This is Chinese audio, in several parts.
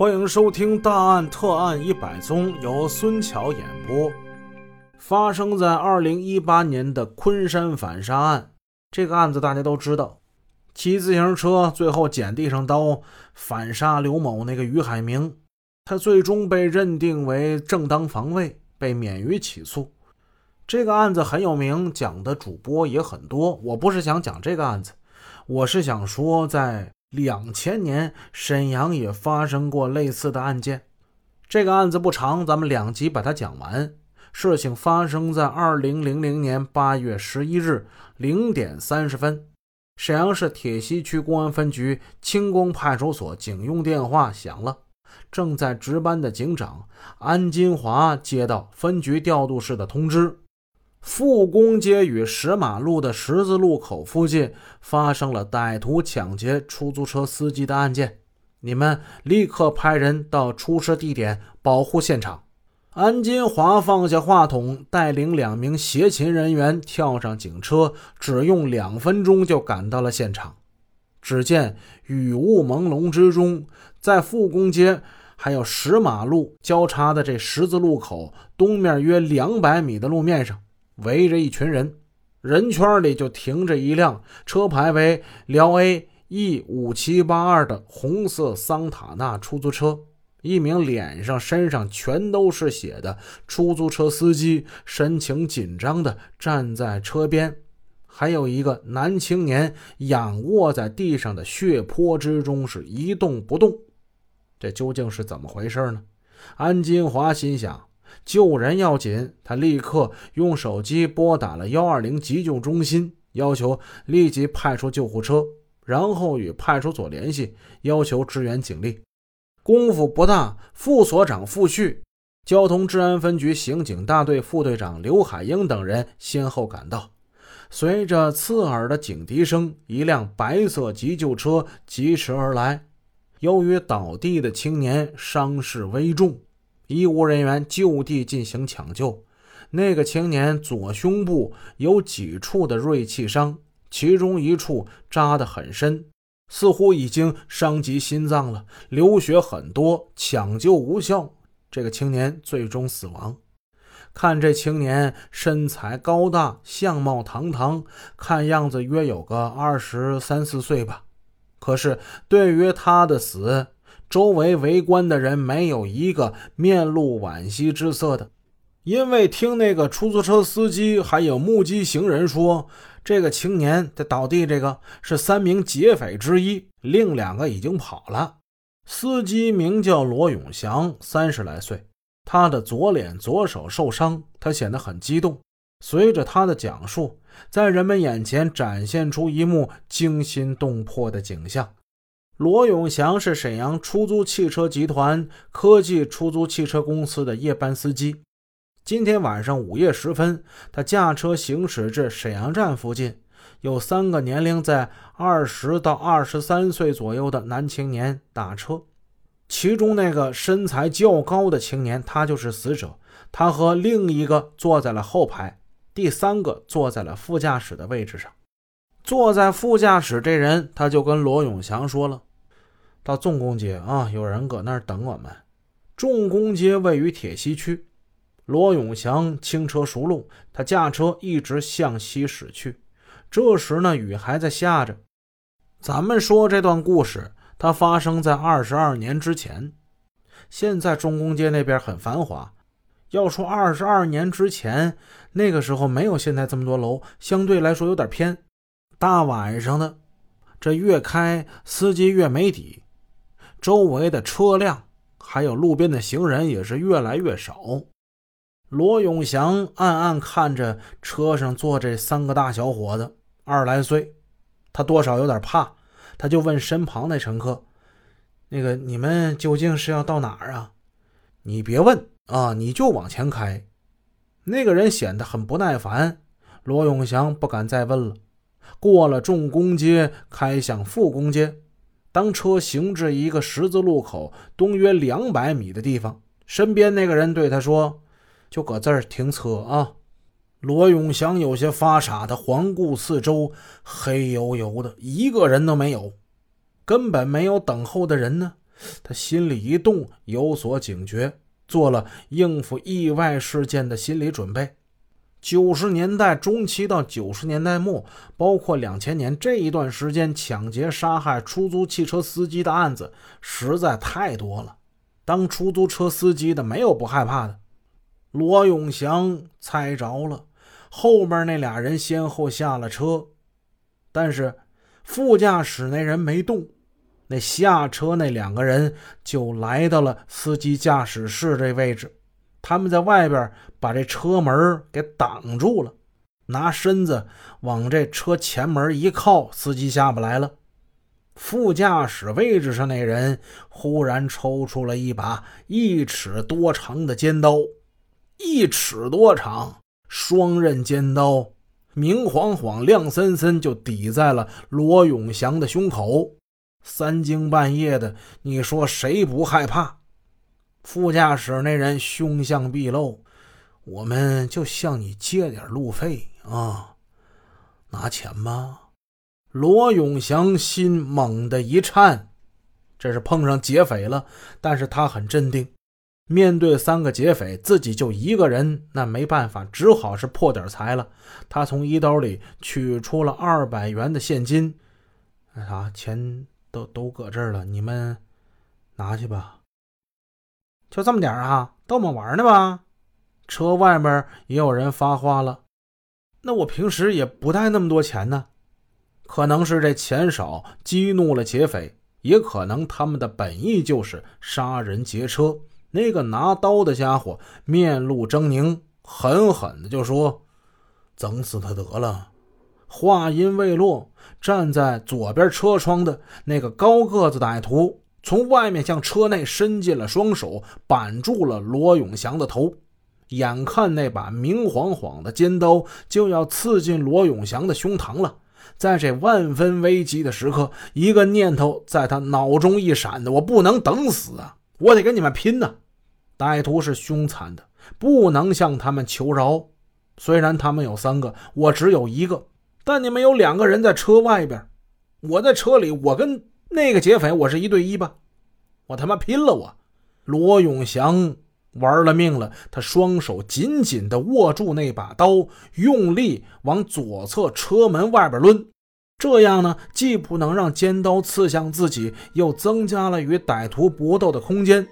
欢迎收听《大案特案一百宗》，由孙桥演播。发生在二零一八年的昆山反杀案，这个案子大家都知道，骑自行车最后捡地上刀反杀刘某那个于海明，他最终被认定为正当防卫，被免于起诉。这个案子很有名，讲的主播也很多。我不是想讲这个案子，我是想说在。两千年，沈阳也发生过类似的案件。这个案子不长，咱们两集把它讲完。事情发生在二零零零年八月十一日零点三十分，沈阳市铁西区公安分局清宫派出所警用电话响了。正在值班的警长安金华接到分局调度室的通知。复工街与石马路的十字路口附近发生了歹徒抢劫出租车司机的案件，你们立刻派人到出事地点保护现场。安金华放下话筒，带领两名协勤人员跳上警车，只用两分钟就赶到了现场。只见雨雾朦胧之中，在复工街还有石马路交叉的这十字路口东面约两百米的路面上。围着一群人，人圈里就停着一辆车牌为辽 A E 五七八二的红色桑塔纳出租车。一名脸上、身上全都是血的出租车司机神情紧张地站在车边，还有一个男青年仰卧在地上的血泊之中，是一动不动。这究竟是怎么回事呢？安金华心想。救人要紧，他立刻用手机拨打了幺二零急救中心，要求立即派出救护车，然后与派出所联系，要求支援警力。功夫不大，副所长傅旭、交通治安分局刑警大队副队长刘海英等人先后赶到。随着刺耳的警笛声，一辆白色急救车疾驰而来。由于倒地的青年伤势危重。医务人员就地进行抢救，那个青年左胸部有几处的锐器伤，其中一处扎得很深，似乎已经伤及心脏了，流血很多，抢救无效，这个青年最终死亡。看这青年身材高大，相貌堂堂，看样子约有个二十三四岁吧。可是对于他的死，周围围观的人没有一个面露惋惜之色的，因为听那个出租车司机还有目击行人说，这个青年的倒地，这个是三名劫匪之一，另两个已经跑了。司机名叫罗永祥，三十来岁，他的左脸、左手受伤，他显得很激动。随着他的讲述，在人们眼前展现出一幕惊心动魄的景象。罗永祥是沈阳出租汽车集团科技出租汽车公司的夜班司机。今天晚上午夜时分，他驾车行驶至沈阳站附近，有三个年龄在二十到二十三岁左右的男青年打车。其中那个身材较高的青年，他就是死者。他和另一个坐在了后排，第三个坐在了副驾驶的位置上。坐在副驾驶这人，他就跟罗永祥说了。到重工街啊，有人搁那儿等我们。重工街位于铁西区。罗永祥轻车熟路，他驾车一直向西驶去。这时呢，雨还在下着。咱们说这段故事，它发生在二十二年之前。现在重工街那边很繁华。要说二十二年之前，那个时候没有现在这么多楼，相对来说有点偏。大晚上的，这越开司机越没底。周围的车辆还有路边的行人也是越来越少。罗永祥暗暗看着车上坐这三个大小伙子，二十来岁，他多少有点怕，他就问身旁的乘客：“那个你们究竟是要到哪儿啊？”“你别问啊，你就往前开。”那个人显得很不耐烦。罗永祥不敢再问了。过了重工街，开向复工街。当车行至一个十字路口东约两百米的地方，身边那个人对他说：“就搁这儿停车啊！”罗永祥有些发傻，他环顾四周，黑油油的，一个人都没有，根本没有等候的人呢。他心里一动，有所警觉，做了应付意外事件的心理准备。九十年代中期到九十年代末，包括两千年这一段时间，抢劫、杀害出租汽车司机的案子实在太多了。当出租车司机的没有不害怕的。罗永祥猜着了，后面那俩人先后下了车，但是副驾驶那人没动。那下车那两个人就来到了司机驾驶室这位置。他们在外边把这车门给挡住了，拿身子往这车前门一靠，司机下不来了。副驾驶位置上那人忽然抽出了一把一尺多长的尖刀，一尺多长双刃尖刀，明晃晃、亮森森就抵在了罗永祥的胸口。三更半夜的，你说谁不害怕？副驾驶那人凶相毕露，我们就向你借点路费啊，拿钱吧。罗永祥心猛地一颤，这是碰上劫匪了，但是他很镇定。面对三个劫匪，自己就一个人，那没办法，只好是破点财了。他从衣兜里取出了二百元的现金，那啥，钱都都搁这儿了，你们拿去吧。就这么点啊？逗我们玩呢吧？车外面也有人发话了。那我平时也不带那么多钱呢。可能是这钱少激怒了劫匪，也可能他们的本意就是杀人劫车。那个拿刀的家伙面露狰狞，狠狠的就说：“整死他得了。”话音未落，站在左边车窗的那个高个子歹徒。从外面向车内伸进了双手，绑住了罗永祥的头。眼看那把明晃晃的尖刀就要刺进罗永祥的胸膛了，在这万分危急的时刻，一个念头在他脑中一闪的：我不能等死啊！我得跟你们拼呐！歹徒是凶残的，不能向他们求饶。虽然他们有三个，我只有一个，但你们有两个人在车外边，我在车里，我跟。那个劫匪，我是一对一吧？我他妈拼了！我罗永祥玩了命了，他双手紧紧地握住那把刀，用力往左侧车门外边抡。这样呢，既不能让尖刀刺向自己，又增加了与歹徒搏斗的空间。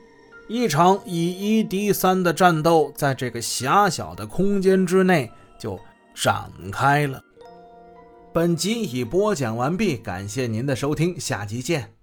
一场以一敌三的战斗，在这个狭小的空间之内就展开了。本集已播讲完毕，感谢您的收听，下集见。